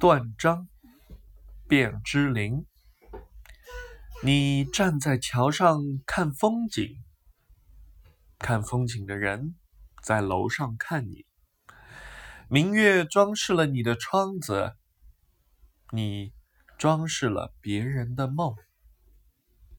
断章，卞之琳。你站在桥上看风景，看风景的人在楼上看你。明月装饰了你的窗子，你装饰了别人的梦。